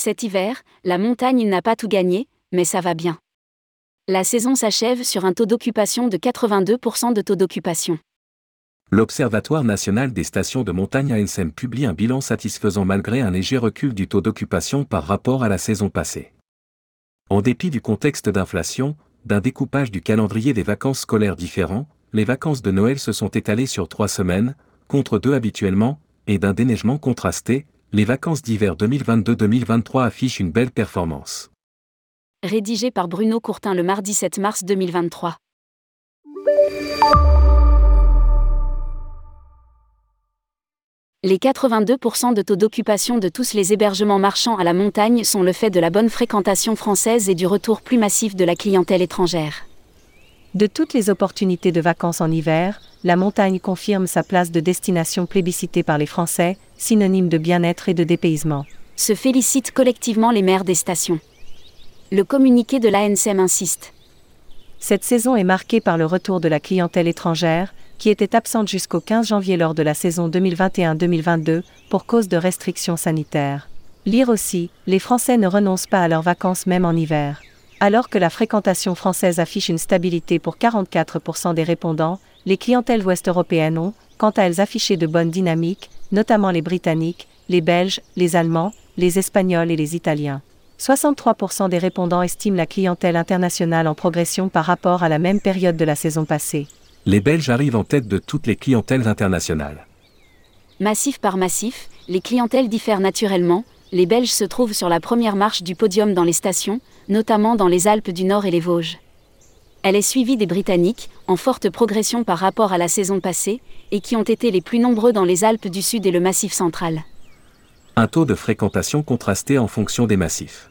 Cet hiver, la montagne n'a pas tout gagné, mais ça va bien. La saison s'achève sur un taux d'occupation de 82% de taux d'occupation. L'Observatoire national des stations de montagne ANSM publie un bilan satisfaisant malgré un léger recul du taux d'occupation par rapport à la saison passée. En dépit du contexte d'inflation, d'un découpage du calendrier des vacances scolaires différents, les vacances de Noël se sont étalées sur trois semaines, contre deux habituellement, et d'un déneigement contrasté, les vacances d'hiver 2022-2023 affichent une belle performance. Rédigé par Bruno Courtin le mardi 7 mars 2023. Les 82% de taux d'occupation de tous les hébergements marchands à la montagne sont le fait de la bonne fréquentation française et du retour plus massif de la clientèle étrangère. De toutes les opportunités de vacances en hiver, la montagne confirme sa place de destination plébiscitée par les Français, synonyme de bien-être et de dépaysement. Se félicitent collectivement les maires des stations. Le communiqué de l'ANSM insiste. Cette saison est marquée par le retour de la clientèle étrangère, qui était absente jusqu'au 15 janvier lors de la saison 2021-2022 pour cause de restrictions sanitaires. Lire aussi, les Français ne renoncent pas à leurs vacances même en hiver. Alors que la fréquentation française affiche une stabilité pour 44% des répondants, les clientèles ouest-européennes ont, quant à elles, affiché de bonnes dynamiques, notamment les Britanniques, les Belges, les Allemands, les Espagnols et les Italiens. 63% des répondants estiment la clientèle internationale en progression par rapport à la même période de la saison passée les Belges arrivent en tête de toutes les clientèles internationales. Massif par massif, les clientèles diffèrent naturellement, les Belges se trouvent sur la première marche du podium dans les stations, notamment dans les Alpes du Nord et les Vosges. Elle est suivie des Britanniques, en forte progression par rapport à la saison passée, et qui ont été les plus nombreux dans les Alpes du Sud et le Massif central. Un taux de fréquentation contrasté en fonction des massifs.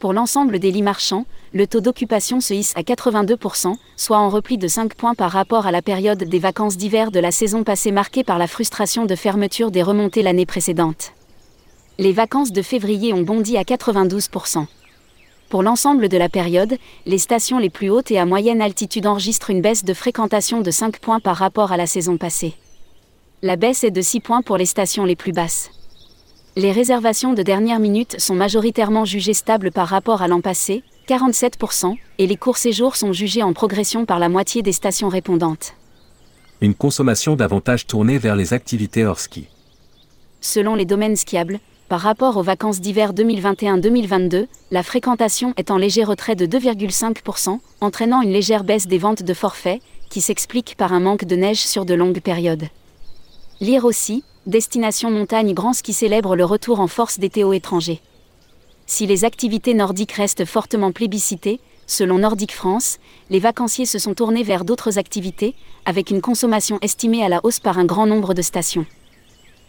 Pour l'ensemble des lits marchands, le taux d'occupation se hisse à 82%, soit en repli de 5 points par rapport à la période des vacances d'hiver de la saison passée marquée par la frustration de fermeture des remontées l'année précédente. Les vacances de février ont bondi à 92%. Pour l'ensemble de la période, les stations les plus hautes et à moyenne altitude enregistrent une baisse de fréquentation de 5 points par rapport à la saison passée. La baisse est de 6 points pour les stations les plus basses. Les réservations de dernière minute sont majoritairement jugées stables par rapport à l'an passé, 47%, et les courts séjours sont jugés en progression par la moitié des stations répondantes. Une consommation davantage tournée vers les activités hors ski. Selon les domaines skiables, par rapport aux vacances d'hiver 2021-2022, la fréquentation est en léger retrait de 2,5%, entraînant une légère baisse des ventes de forfaits, qui s'explique par un manque de neige sur de longues périodes. Lire aussi, Destination Montagne Grand Ski célèbre le retour en force des Théo étrangers. Si les activités nordiques restent fortement plébiscitées, selon Nordique France, les vacanciers se sont tournés vers d'autres activités, avec une consommation estimée à la hausse par un grand nombre de stations.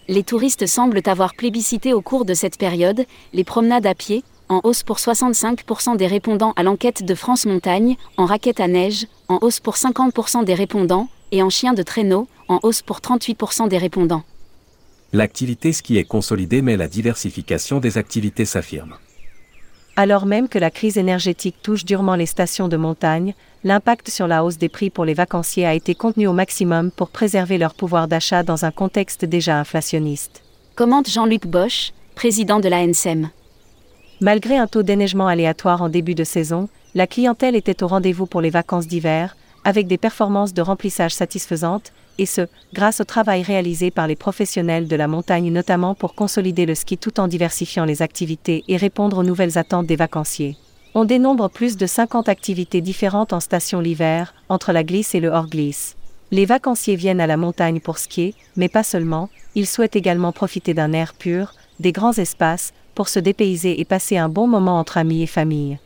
Les touristes semblent avoir plébiscité au cours de cette période les promenades à pied, en hausse pour 65% des répondants à l'enquête de France Montagne, en raquette à neige, en hausse pour 50% des répondants, et en chien de traîneau, en hausse pour 38% des répondants. L'activité ski est consolidée mais la diversification des activités s'affirme. Alors même que la crise énergétique touche durement les stations de montagne, l'impact sur la hausse des prix pour les vacanciers a été contenu au maximum pour préserver leur pouvoir d'achat dans un contexte déjà inflationniste. Commente Jean-Luc Bosch, président de la NSM. Malgré un taux d'éneigement aléatoire en début de saison, la clientèle était au rendez-vous pour les vacances d'hiver, avec des performances de remplissage satisfaisantes, et ce, grâce au travail réalisé par les professionnels de la montagne notamment pour consolider le ski tout en diversifiant les activités et répondre aux nouvelles attentes des vacanciers. On dénombre plus de 50 activités différentes en station l'hiver, entre la glisse et le hors-glisse. Les vacanciers viennent à la montagne pour skier, mais pas seulement, ils souhaitent également profiter d'un air pur, des grands espaces, pour se dépayser et passer un bon moment entre amis et famille.